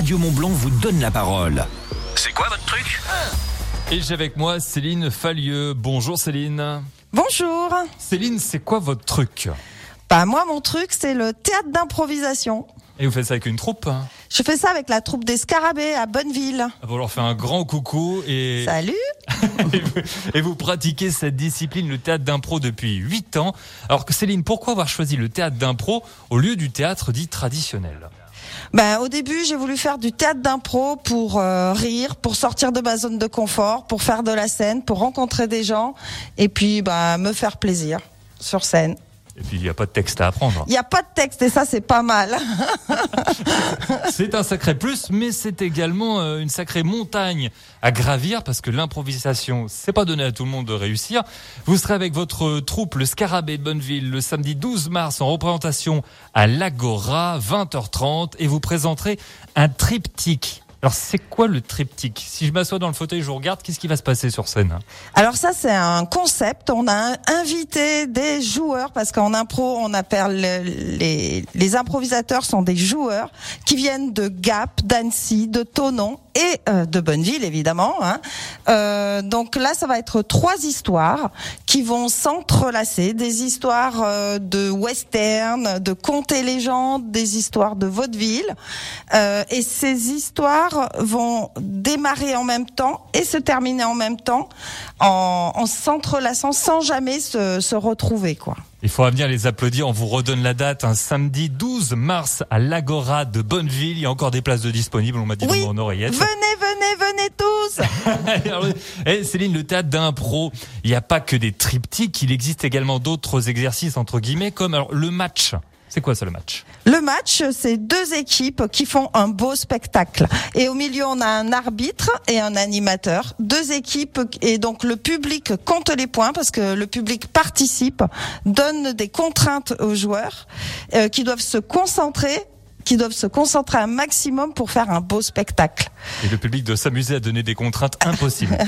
Radio Montblanc vous donne la parole. C'est quoi votre truc Et j'ai avec moi Céline Fallieux. Bonjour Céline. Bonjour. Céline, c'est quoi votre truc Bah moi mon truc c'est le théâtre d'improvisation. Et vous faites ça avec une troupe hein Je fais ça avec la troupe des Scarabées à Bonneville. Vous leur faites un grand coucou et, Salut. et, vous, et vous pratiquez cette discipline, le théâtre d'impro, depuis 8 ans. Alors que Céline, pourquoi avoir choisi le théâtre d'impro au lieu du théâtre dit traditionnel? Bah au début j'ai voulu faire du théâtre d'impro pour euh, rire, pour sortir de ma zone de confort, pour faire de la scène, pour rencontrer des gens et puis bah me faire plaisir sur scène. Et puis il n'y a pas de texte à apprendre. Il n'y a pas de texte et ça c'est pas mal. C'est un sacré plus, mais c'est également euh, une sacrée montagne à gravir parce que l'improvisation, c'est pas donné à tout le monde de réussir. Vous serez avec votre troupe, le Scarabée de Bonneville, le samedi 12 mars en représentation à l'Agora, 20h30, et vous présenterez un triptyque. Alors c'est quoi le triptyque? Si je m'assois dans le fauteuil, je vous regarde, qu'est-ce qui va se passer sur scène? Alors ça c'est un concept. On a invité des joueurs parce qu'en impro on appelle les, les improvisateurs sont des joueurs qui viennent de Gap, d'Annecy, de Tonon et euh, de Bonneville évidemment. Hein. Euh, donc là ça va être trois histoires qui vont s'entrelacer, des histoires euh, de western, de contes et légendes, des histoires de vaudeville euh, et ces histoires vont démarrer en même temps et se terminer en même temps en, en s'entrelaçant sans jamais se, se retrouver quoi. Il faudra bien les applaudir. On vous redonne la date, un samedi 12 mars à l'Agora de Bonneville. Il y a encore des places de disponibles, on m'a dit Oui, dans mon oreillette. Venez, venez, venez tous. Alors, eh, Céline, le théâtre d'impro, il n'y a pas que des triptyques, il existe également d'autres exercices, entre guillemets, comme alors, le match. C'est quoi ça le match? Le match, c'est deux équipes qui font un beau spectacle. Et au milieu, on a un arbitre et un animateur. Deux équipes et donc le public compte les points parce que le public participe, donne des contraintes aux joueurs euh, qui doivent se concentrer qui doivent se concentrer un maximum pour faire un beau spectacle. Et le public doit s'amuser à donner des contraintes impossibles.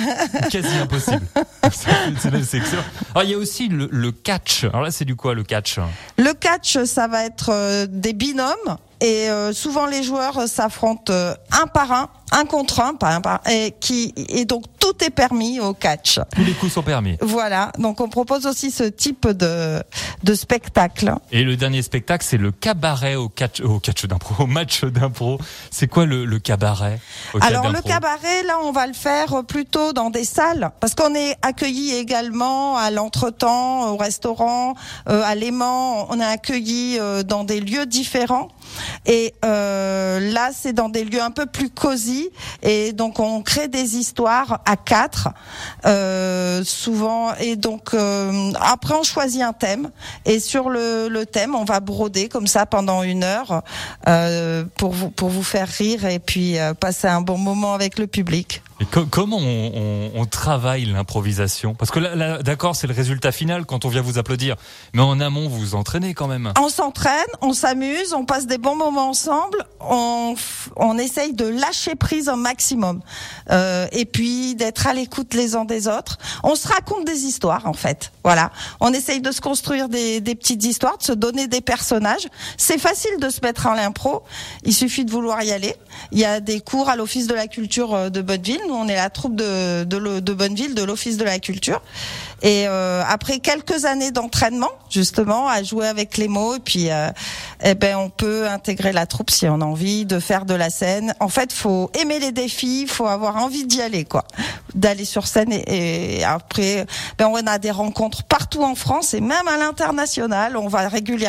Quasi impossibles. C'est c'est excellent. Alors, il y a aussi le, le catch. Alors là, c'est du quoi le catch? Le catch, ça va être euh, des binômes et euh, souvent les joueurs s'affrontent euh, un par un, un contre un, pas un par un, et qui et donc tout est permis au catch. Tous les coups sont permis. Voilà, donc on propose aussi ce type de de spectacle. Et le dernier spectacle, c'est le cabaret au catch, au catch d'impro, au match d'impro. C'est quoi le, le cabaret au Alors le cabaret, là, on va le faire plutôt dans des salles, parce qu'on est accueilli également à l'entretemps, au restaurant, euh, à l'aimant. On est accueilli euh, dans des lieux différents. Et euh, là, c'est dans des lieux un peu plus cosy. Et donc, on crée des histoires à quatre, euh, souvent. Et donc, euh, après, on choisit un thème. Et sur le, le thème, on va broder comme ça pendant une heure pour vous pour vous faire rire et puis passer un bon moment avec le public. Comment on, travaille l'improvisation? Parce que là, d'accord, c'est le résultat final quand on vient vous applaudir. Mais en amont, vous vous entraînez quand même. On s'entraîne, on s'amuse, on passe des bons moments ensemble, on, essaye de lâcher prise un maximum euh, et puis d'être à l'écoute les uns des autres. On se raconte des histoires en fait. Voilà, on essaye de se construire des, petites histoires, de se donner des personnages. C'est facile de se mettre en l'impro, il suffit de vouloir y aller. Il y a des cours à l'Office de la culture euh, de Bonneville. On est la troupe de Bonneville, de l'Office de la culture. Et euh, après quelques années d'entraînement, justement, à jouer avec les mots, et puis, euh, eh ben, on peut intégrer la troupe si on a envie de faire de la scène. En fait, faut aimer les défis, faut avoir envie d'y aller, quoi, d'aller sur scène. Et, et après, ben, on a des rencontres partout en France et même à l'international. On va régulièrement